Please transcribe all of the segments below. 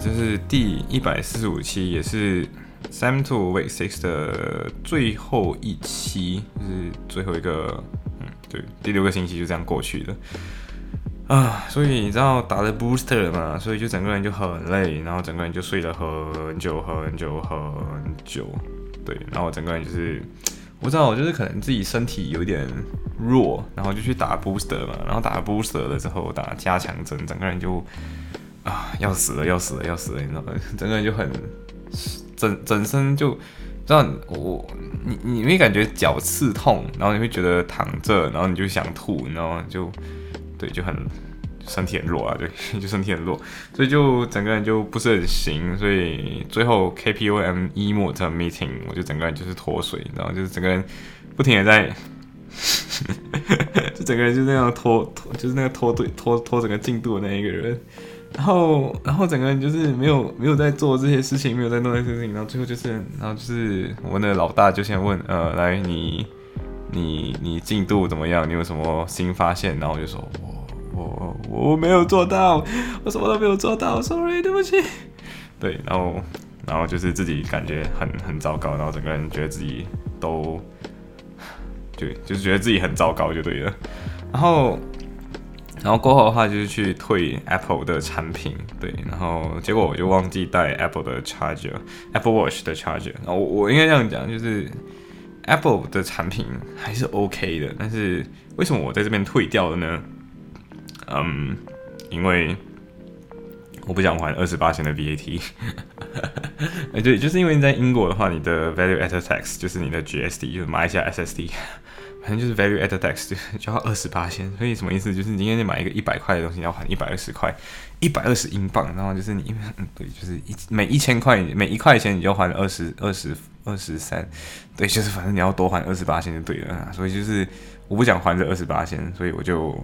这是第一百四十五期，也是 Sam to Week Six 的最后一期，就是最后一个，嗯，对，第六个星期就这样过去了啊。所以你知道打了 Booster 嘛，所以就整个人就很累，然后整个人就睡了很久很久很久，对，然后整个人就是我知道，我就是可能自己身体有点弱，然后就去打 Booster 嘛，然后打 Booster 了之后打加强针，整个人就。啊，要死了，要死了，要死了！你知道吗？整个人就很整整身就，让我你你会感觉脚刺痛，然后你会觉得躺着，然后你就想吐，你知道吗？就对，就很身体很弱啊，对，就身体很弱，所以就整个人就不是很行，所以最后 KPOM 一模这 meeting 我就整个人就是脱水，然后就是整个人不停的在，就整个人就那样拖拖，就是那个拖队拖拖整个进度的那一个人。然后，然后整个人就是没有没有在做这些事情，没有在弄这些事情，然后最后就是，然后就是我们的老大就先问，呃，来你你你进度怎么样？你有什么新发现？然后就说，我我我没有做到，我什么都没有做到，sorry，对不起。对，然后然后就是自己感觉很很糟糕，然后整个人觉得自己都，对，就是觉得自己很糟糕就对了，然后。然后过后的话就是去退 Apple 的产品，对，然后结果我就忘记带 Apple 的 charger，Apple Watch 的 charger。然后我我应该这样讲，就是 Apple 的产品还是 OK 的，但是为什么我在这边退掉了呢？嗯，因为我不想还二十八千的 VAT。哎，对，就是因为你在英国的话，你的 Value Added Tax 就是你的 GST，就是马来西亚 SSD。反正就是 value added tax 就要二十八千，所以什么意思？就是你今天买一个一百块的东西，要还一百二十块，一百二十英镑，然后就是你，嗯，对，就是一每一千块，每一块钱你就还二十二十二十三，对，就是反正你要多还二十八千就对了。所以就是我不想还这二十八千，所以我就，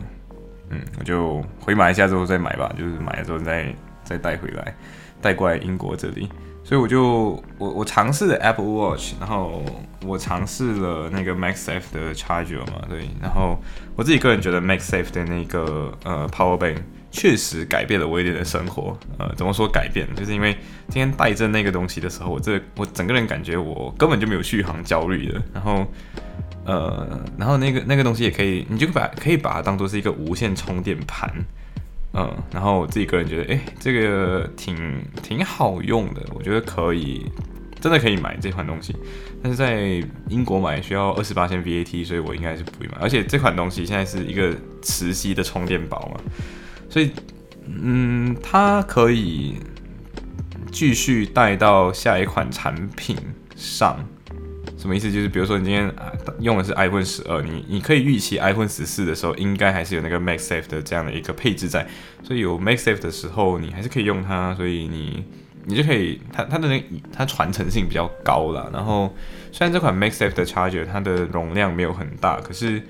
嗯，我就回马来西亚之后再买吧，就是买了之后再再带回来，带过来英国这里。所以我就我我尝试了 Apple Watch，然后我尝试了那个 MagSafe 的 charger 嘛，对，然后我自己个人觉得 MagSafe 的那个呃 Power Bank 确实改变了我一点的生活，呃，怎么说改变？就是因为今天带着那个东西的时候，我这我整个人感觉我根本就没有续航焦虑的，然后呃，然后那个那个东西也可以，你就把可以把它当做是一个无线充电盘。嗯，然后我自己个人觉得，哎，这个挺挺好用的，我觉得可以，真的可以买这款东西。但是在英国买需要二十八千 VAT，所以我应该是不会买。而且这款东西现在是一个磁吸的充电宝嘛，所以，嗯，它可以继续带到下一款产品上。什么意思？就是比如说你今天啊用的是 iPhone 十二，你你可以预期 iPhone 十四的时候应该还是有那个 MagSafe 的这样的一个配置在，所以有 MagSafe 的时候你还是可以用它，所以你你就可以它它的那它传承性比较高了。然后虽然这款 MagSafe 的 charger 它的容量没有很大，可是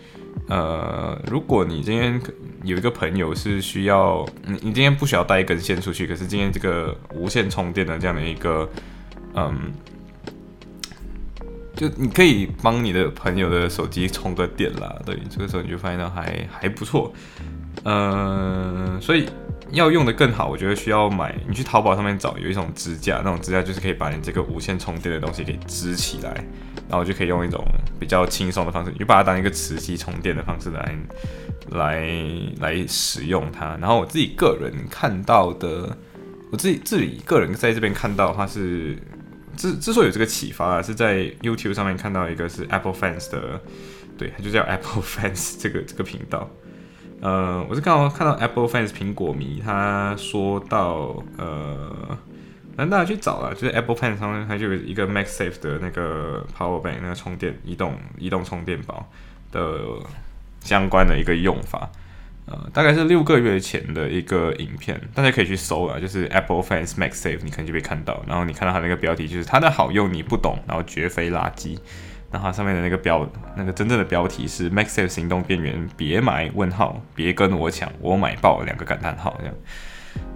呃如果你今天有一个朋友是需要你你今天不需要带一根线出去，可是今天这个无线充电的这样的一个嗯。就你可以帮你的朋友的手机充个电啦，对，这个时候你就发现到还还不错，嗯，所以要用的更好，我觉得需要买，你去淘宝上面找有一种支架，那种支架就是可以把你这个无线充电的东西给支起来，然后就可以用一种比较轻松的方式，你就把它当一个磁吸充电的方式来来来使用它。然后我自己个人看到的，我自己自己个人在这边看到的话是。之之所以有这个启发啊，是在 YouTube 上面看到一个是 Apple Fans 的，对，它就叫 Apple Fans 这个这个频道。呃，我是刚好看到 Apple Fans 苹果迷，他说到，呃，反正大家去找啊，就是 Apple Fans 上面它就有一个 MagSafe 的那个 Power Bank 那个充电移动移动充电宝的相关的一个用法。呃，大概是六个月前的一个影片，大家可以去搜啊，就是 Apple Fans Max Safe，你可能就被看到。然后你看到它那个标题就是它的好用你不懂，然后绝非垃圾。然后上面的那个标，那个真正的标题是 Max Safe 行动边缘，别买问号，别跟我抢，我买爆两个感叹号这样。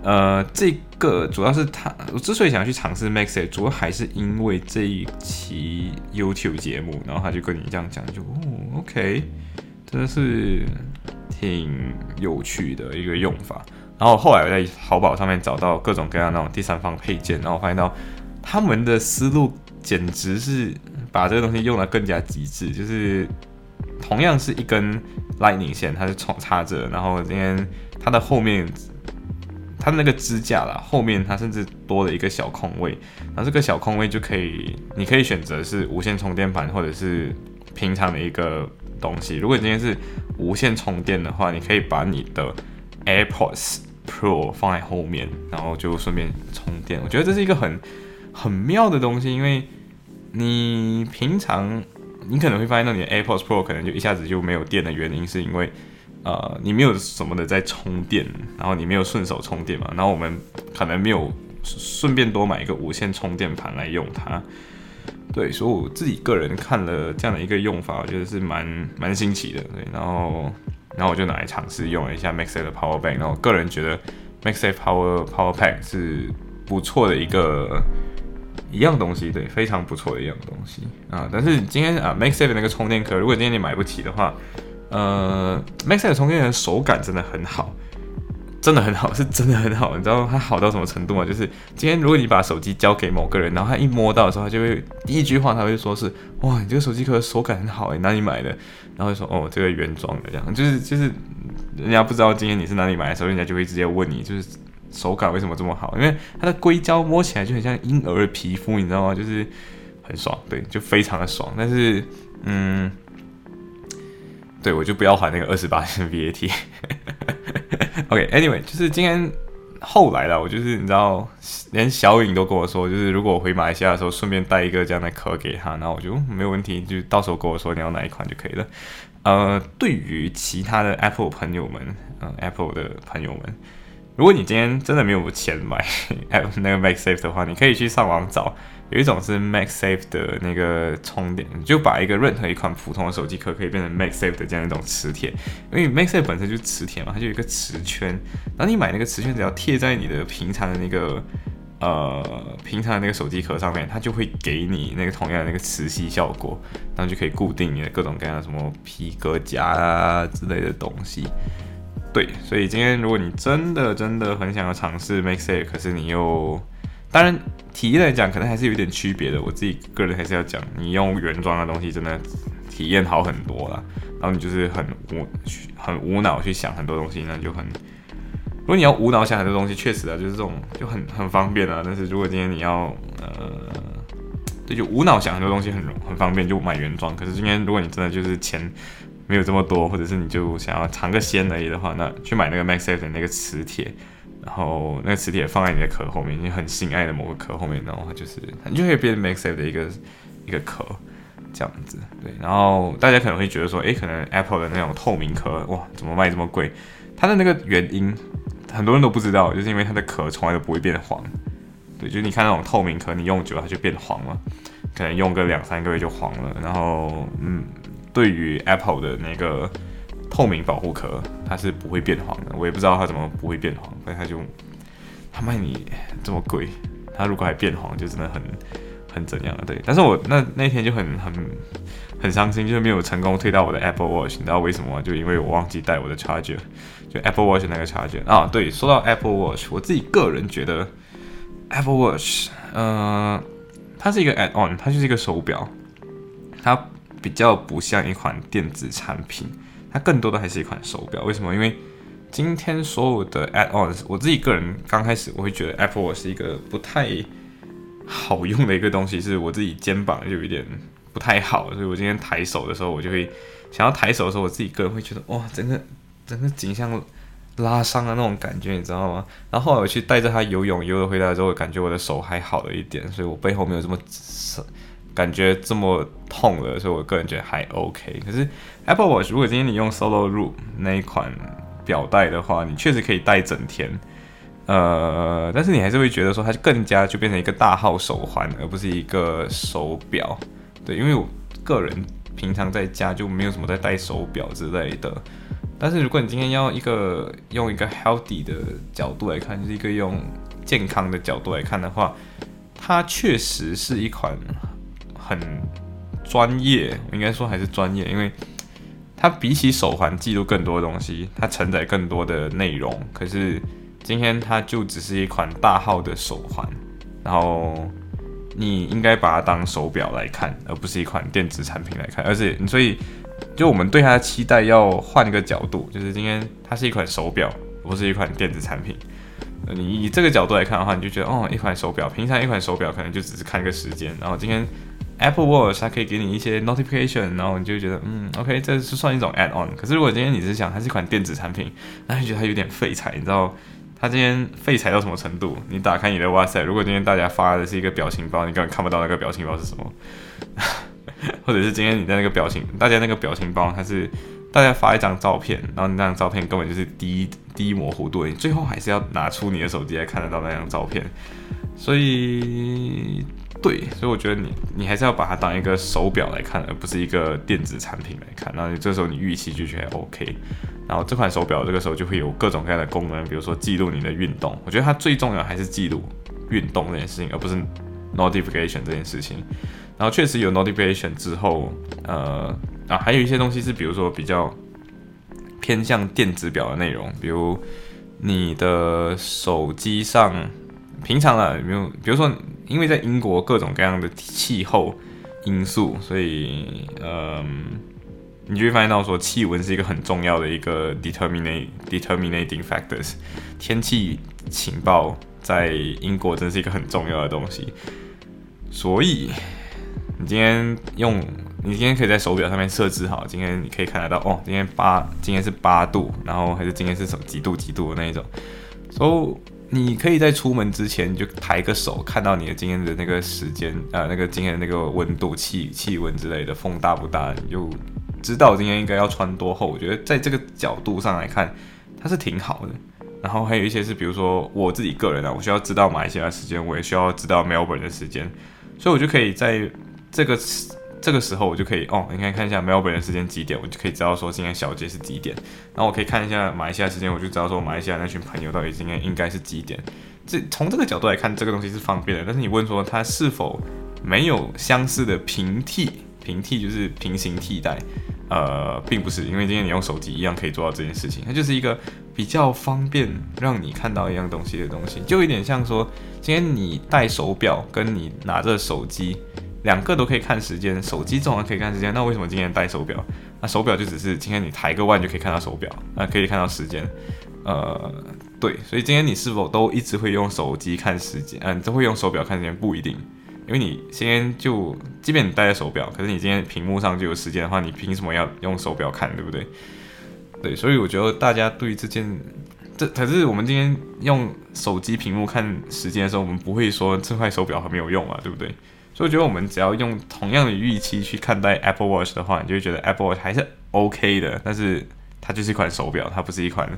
呃，这个主要是他，我之所以想要去尝试 Max Safe，主要还是因为这一期 YouTube 节目，然后他就跟你这样讲，就哦，OK，真的是。挺有趣的一个用法，然后后来我在淘宝上面找到各种各样那种第三方配件，然后发现到他们的思路简直是把这个东西用的更加极致，就是同样是一根 Lightning 线，它是从插着，然后今天它的后面它的那个支架啦，后面它甚至多了一个小空位，然后这个小空位就可以，你可以选择是无线充电盘或者是平常的一个东西，如果今天是。无线充电的话，你可以把你的 AirPods Pro 放在后面，然后就顺便充电。我觉得这是一个很很妙的东西，因为你平常你可能会发现，到你的 AirPods Pro 可能就一下子就没有电的原因，是因为呃你没有什么的在充电，然后你没有顺手充电嘛。然后我们可能没有顺便多买一个无线充电盘来用它。对，所以我自己个人看了这样的一个用法，我觉得是蛮蛮新奇的。对，然后然后我就拿来尝试用了一下 Maxsafe 的 Power Bank，然后个人觉得 Maxsafe Power Power Pack 是不错的一个一样东西，对，非常不错的一样东西啊。但是今天啊，Maxsafe 那个充电壳，如果今天你买不起的话，呃，Maxsafe 充电的手感真的很好。真的很好，是真的很好，你知道它好到什么程度吗？就是今天如果你把手机交给某个人，然后他一摸到的时候，他就会第一句话他会说是哇，你这个手机壳手感很好诶，哪里买的？然后就说哦，这个原装的这样，就是就是人家不知道今天你是哪里买的时候，人家就会直接问你，就是手感为什么这么好？因为它的硅胶摸起来就很像婴儿的皮肤，你知道吗？就是很爽，对，就非常的爽。但是嗯，对我就不要还那个二十八的 VAT。OK，Anyway，就是今天后来了，我就是你知道，连小颖都跟我说，就是如果我回马来西亚的时候，顺便带一个这样的壳给他，然后我就没有问题，就到时候跟我说你要哪一款就可以了。呃，对于其他的 Apple 朋友们，嗯，Apple 的朋友们，如果你今天真的没有钱买 那个 MagSafe 的话，你可以去上网找。有一种是 MagSafe 的那个充电，你就把一个任何一款普通的手机壳可以变成 MagSafe 的这样一种磁铁，因为 MagSafe 本身就是磁铁嘛，它就有一个磁圈，然后你买那个磁圈只要贴在你的平常的那个呃平常的那个手机壳上面，它就会给你那个同样的那个磁吸效果，然后就可以固定你的各种各样的什么皮革夹啊之类的东西。对，所以今天如果你真的真的很想要尝试 MagSafe，可是你又当然，体验来讲，可能还是有点区别的。我自己个人还是要讲，你用原装的东西，真的体验好很多了。然后你就是很无很无脑去想很多东西，那就很。如果你要无脑想很多东西，确实啊，就是这种就很很方便啊。但是如果今天你要呃，对，就无脑想很多东西很很方便，就买原装。可是今天如果你真的就是钱没有这么多，或者是你就想要尝个鲜而已的话，那去买那个 Max Safe 的那个磁铁。然后那个磁铁放在你的壳后面，你很心爱的某个壳后面，然后就是你就可以变 Max Safe 的一个一个壳这样子。对，然后大家可能会觉得说，诶，可能 Apple 的那种透明壳，哇，怎么卖这么贵？它的那个原因很多人都不知道，就是因为它的壳从来都不会变黄。对，就是你看那种透明壳，你用久了它就变黄了，可能用个两三个月就黄了。然后，嗯，对于 Apple 的那个。透明保护壳，它是不会变黄的。我也不知道它怎么不会变黄，但它就它卖你这么贵，它如果还变黄，就真的很很怎样了。对，但是我那那天就很很很伤心，就是没有成功推到我的 Apple Watch。你知道为什么吗？就因为我忘记带我的 charger，就 Apple Watch 那个 charger 啊。对，说到 Apple Watch，我自己个人觉得 Apple Watch，呃，它是一个 add on，它就是一个手表，它比较不像一款电子产品。它更多的还是一款手表，为什么？因为今天所有的 add-ons，我自己个人刚开始我会觉得 Apple Watch 是一个不太好用的一个东西，是我自己肩膀就有一点不太好，所以我今天抬手的时候，我就会想要抬手的时候，我自己个人会觉得哇，整个整个景象拉伤的那种感觉，你知道吗？然后后来我去带着它游泳，游了回来之后，感觉我的手还好了一点，所以我背后没有这么感觉这么痛了，所以我个人觉得还 OK。可是 Apple Watch 如果今天你用 Solo Root 那一款表带的话，你确实可以戴整天。呃，但是你还是会觉得说，它更加就变成一个大号手环，而不是一个手表。对，因为我个人平常在家就没有什么在戴手表之类的。但是如果你今天要一个用一个 healthy 的角度来看，就是一个用健康的角度来看的话，它确实是一款很专业，应该说还是专业，因为它比起手环记录更多东西，它承载更多的内容。可是今天它就只是一款大号的手环，然后你应该把它当手表来看，而不是一款电子产品来看。而且，所以就我们对它的期待要换个角度，就是今天它是一款手表，不是一款电子产品。你以这个角度来看的话，你就觉得哦，一款手表，平常一款手表可能就只是看个时间，然后今天 Apple Watch 它可以给你一些 notification，然后你就觉得嗯，OK，这是算一种 add on。可是如果今天你是想它是一款电子产品，那就觉得它有点废材，你知道？它今天废材到什么程度？你打开你的哇塞，如果今天大家发的是一个表情包，你根本看不到那个表情包是什么。或者是今天你在那个表情，大家那个表情包，它是大家发一张照片，然后你那张照片根本就是低低模糊度，你最后还是要拿出你的手机来看得到那张照片。所以，对，所以我觉得你你还是要把它当一个手表来看，而不是一个电子产品来看。然后这时候你预期就觉得 OK。然后这款手表这个时候就会有各种各样的功能，比如说记录你的运动。我觉得它最重要还是记录运动这件事情，而不是 notification 这件事情。然后确实有 notification 之后，呃啊，还有一些东西是比如说比较偏向电子表的内容，比如你的手机上平常啊，没有，比如说因为在英国各种各样的气候因素，所以嗯。你就会发现到说，气温是一个很重要的一个 determining determining factors。天气情报在英国真是一个很重要的东西。所以，你今天用，你今天可以在手表上面设置好，今天你可以看得到，哦，今天八，今天是八度，然后还是今天是什么几度几度的那一种。所以，你可以在出门之前就抬个手，看到你的今天的那个时间，呃，那个今天那个温度、气气温之类的，风大不大，你就。知道今天应该要穿多厚，我觉得在这个角度上来看，它是挺好的。然后还有一些是，比如说我自己个人啊，我需要知道马来西亚时间，我也需要知道 Melbourne 的时间，所以我就可以在这个这个时候，我就可以哦，你看看一下 Melbourne 时间几点，我就可以知道说今天小姐是几点。然后我可以看一下马来西亚时间，我就知道说马来西亚那群朋友到底今天应该是几点。这从这个角度来看，这个东西是方便的。但是你问说它是否没有相似的平替？平替就是平行替代。呃，并不是，因为今天你用手机一样可以做到这件事情，它就是一个比较方便让你看到一样东西的东西，就有点像说，今天你戴手表跟你拿着手机，两个都可以看时间，手机正好可以看时间，那为什么今天戴手表？那手表就只是今天你抬个腕就可以看到手表，那可以看到时间，呃，对，所以今天你是否都一直会用手机看时间？嗯，都会用手表看时间不一定。因为你今天就，即便你戴着手表，可是你今天屏幕上就有时间的话，你凭什么要用手表看，对不对？对，所以我觉得大家对于这件，这可是我们今天用手机屏幕看时间的时候，我们不会说这块手表很没有用啊，对不对？所以我觉得我们只要用同样的预期去看待 Apple Watch 的话，你就会觉得 Apple Watch 还是 OK 的，但是它就是一款手表，它不是一款，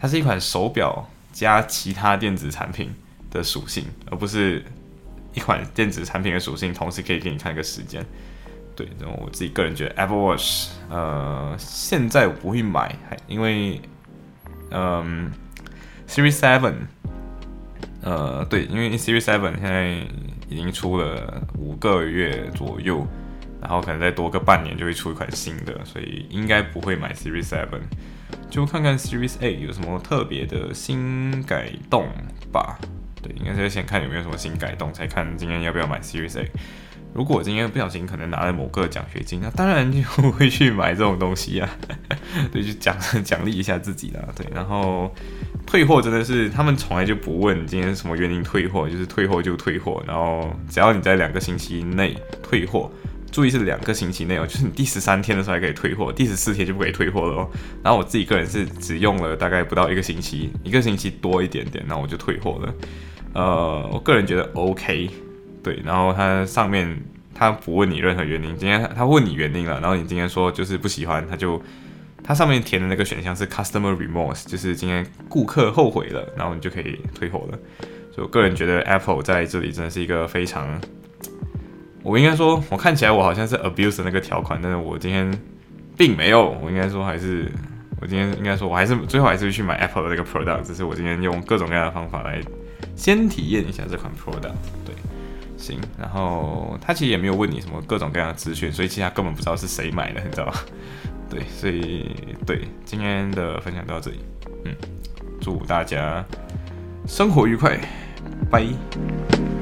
它是一款手表加其他电子产品的属性，而不是。一款电子产品的属性，同时可以给你看一个时间。对，然后我自己个人觉得 Apple Watch，呃，现在我不会买，因为，嗯，Series Seven，呃，对，因为 Series Seven 现在已经出了五个月左右，然后可能再多个半年就会出一款新的，所以应该不会买 Series Seven，就看看 Series Eight 有什么特别的新改动吧。对应该是先看有没有什么新改动，才看今天要不要买 Series A。如果今天不小心可能拿了某个奖学金，那当然就会去买这种东西啊。对，就奖奖励一下自己啦。对，然后退货真的是他们从来就不问你今天什么原因退货，就是退货就退货。然后只要你在两个星期内退货，注意是两个星期内哦，就是你第十三天的时候还可以退货，第十四天就不可以退货了哦。然后我自己个人是只用了大概不到一个星期，一个星期多一点点，那我就退货了。呃，我个人觉得 OK，对，然后它上面他不问你任何原因，今天他问你原因了，然后你今天说就是不喜欢，他就它上面填的那个选项是 customer remorse，就是今天顾客后悔了，然后你就可以退货了。所以我个人觉得 Apple 在这里真的是一个非常，我应该说，我看起来我好像是 abuse 那个条款，但是我今天并没有，我应该说还是。我今天应该说，我还是最后还是去买 Apple 的这个 product，只是我今天用各种各样的方法来先体验一下这款 product。对，行，然后他其实也没有问你什么各种各样的资讯，所以其实他根本不知道是谁买的，你知道吧？对，所以对今天的分享到这里，嗯，祝大家生活愉快，拜。